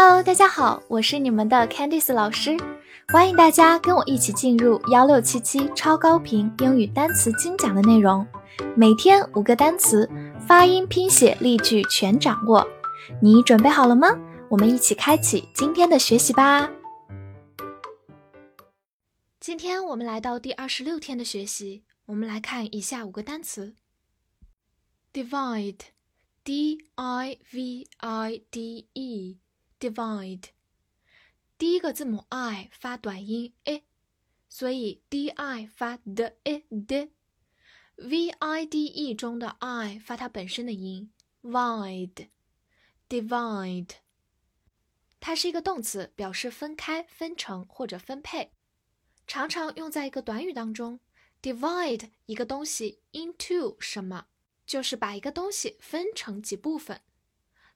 Hello，大家好，我是你们的 Candice 老师，欢迎大家跟我一起进入幺六七七超高频英语单词精讲的内容，每天五个单词，发音、拼写、例句全掌握，你准备好了吗？我们一起开启今天的学习吧。今天我们来到第二十六天的学习，我们来看以下五个单词：divide，D I V I D E Divide，。第一个字母 i 发短音 i，所以 d i 发的 i d，v i d e 中的 i 发它本身的音 vide，divide。它是一个动词，表示分开、分成或者分配。常常用在一个短语当中，divide 一个东西 into 什么，就是把一个东西分成几部分。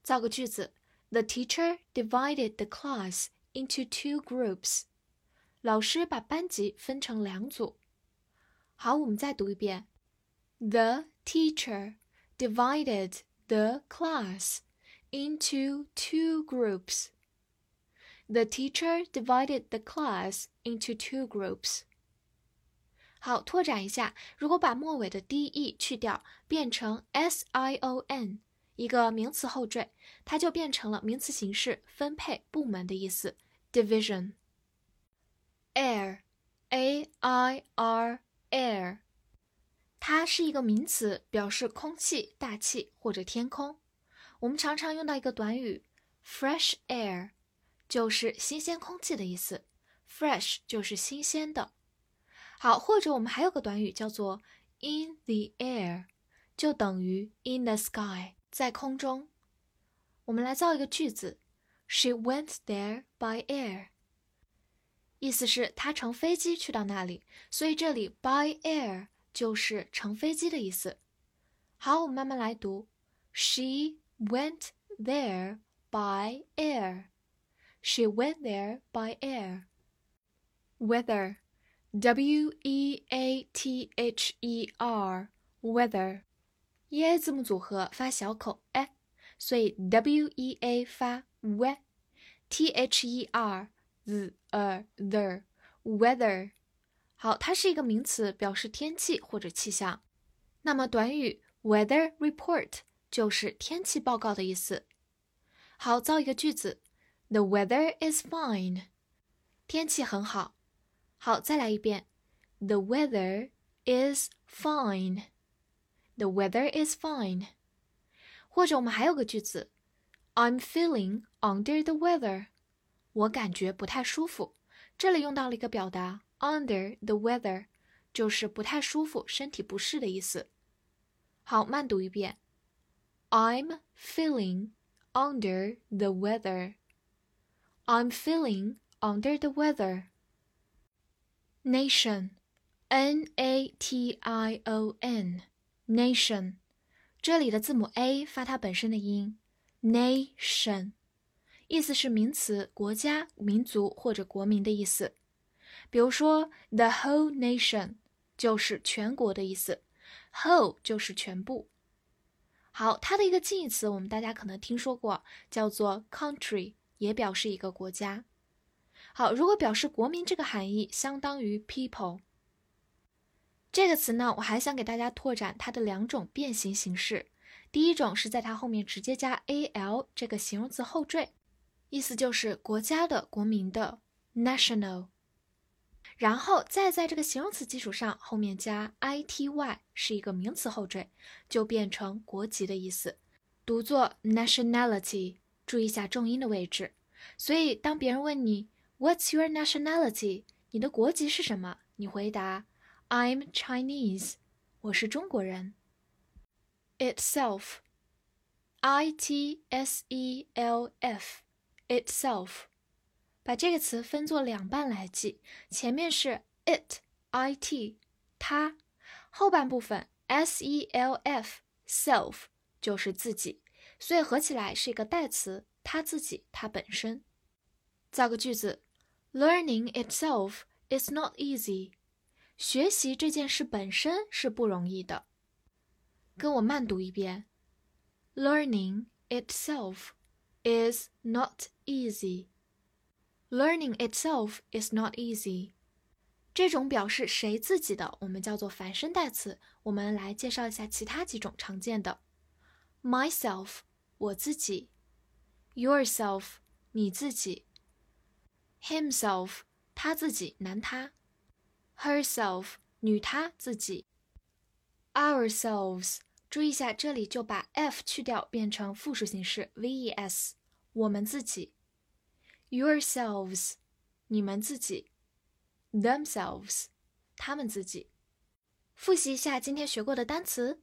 造个句子 ：The teacher divided the class into two groups。老师把班级分成两组。好，我们再读一遍：The teacher divided the class into two groups。The teacher divided the class into two groups. 好，拓展一下，如果把末尾的 d e 去掉，变成 s i o n， 一个名词后缀，它就变成了名词形式，分配、部门的意思，division。air，a i r air，它是一个名词，表示空气、大气或者天空。我们常常用到一个短语，fresh air。就是新鲜空气的意思，fresh 就是新鲜的。好，或者我们还有个短语叫做 in the air，就等于 in the sky，在空中。我们来造一个句子：She went there by air。意思是她乘飞机去到那里，所以这里 by air 就是乘飞机的意思。好，我们慢慢来读：She went there by air。She went there by air. Weather, W E A T H E R, weather. e a 字母组合发小口 e，所以 W E A 发 we，T H E R z e the weather。好，它是一个名词，表示天气或者气象。那么短语 weather report 就是天气报告的意思。好，造一个句子。The weather is fine. 天气很好。好，再来一遍。The weather is fine. The weather is fine. 或者我们还有个句子，I'm feeling under the weather. 我感觉不太舒服。这里用到了一个表达 under the weather，就是不太舒服、身体不适的意思。好，慢读一遍。I'm feeling under the weather. I'm feeling under the weather. Nation, N A T I O N, nation，这里的字母 a 发它本身的音，nation，意思是名词，国家、民族或者国民的意思。比如说，the whole nation 就是全国的意思，whole 就是全部。好，它的一个近义词我们大家可能听说过，叫做 country。也表示一个国家。好，如果表示国民这个含义，相当于 people 这个词呢，我还想给大家拓展它的两种变形形式。第一种是在它后面直接加 al 这个形容词后缀，意思就是国家的、国民的 national，然后再在这个形容词基础上后面加 ity 是一个名词后缀，就变成国籍的意思，读作 nationality。注意一下重音的位置，所以当别人问你 "What's your nationality？" 你的国籍是什么？你回答 "I'm Chinese，我是中国人。Itself，I T S E L F，itself，把这个词分作两半来记，前面是 it，I T，它，后半部分 S E L F，self 就是自己。所以合起来是一个代词，他自己，他本身。造个句子：Learning itself is not easy。 学习这件事本身是不容易的。跟我慢读一遍：Learning itself is not easy. Learning itself is not easy. 这种表示谁自己的，我们叫做反身代词。我们来介绍一下其他几种常见的：myself，我自己；yourself，你自己；himself，他自己，男他；herself，女她自己；ourselves，注意一下，这里就把 f 去掉，变成复数形式 v-e-s，我们自己；yourselves，你们自己。themselves，他们自己。复习一下今天学过的单词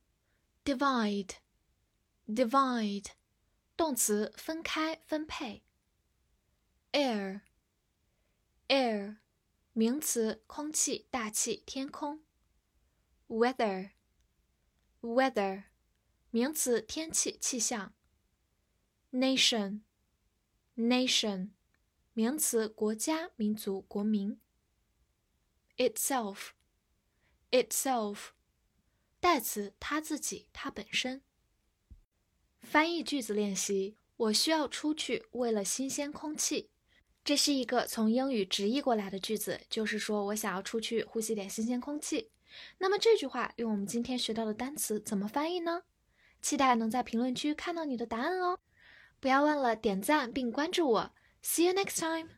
：divide，divide，动词分开、分配；air，air，名词空气、大气、天空。；weather，weather，名词天气、气象。；nation，nation，名词国家、民族、国民。itself, itself，代词它自己，它本身。翻译句子练习：我需要出去，为了新鲜空气。这是一个从英语直译过来的句子，就是说我想要出去呼吸点新鲜空气。那么这句话用我们今天学到的单词怎么翻译呢？期待能在评论区看到你的答案哦！不要忘了点赞并关注我。See you next time.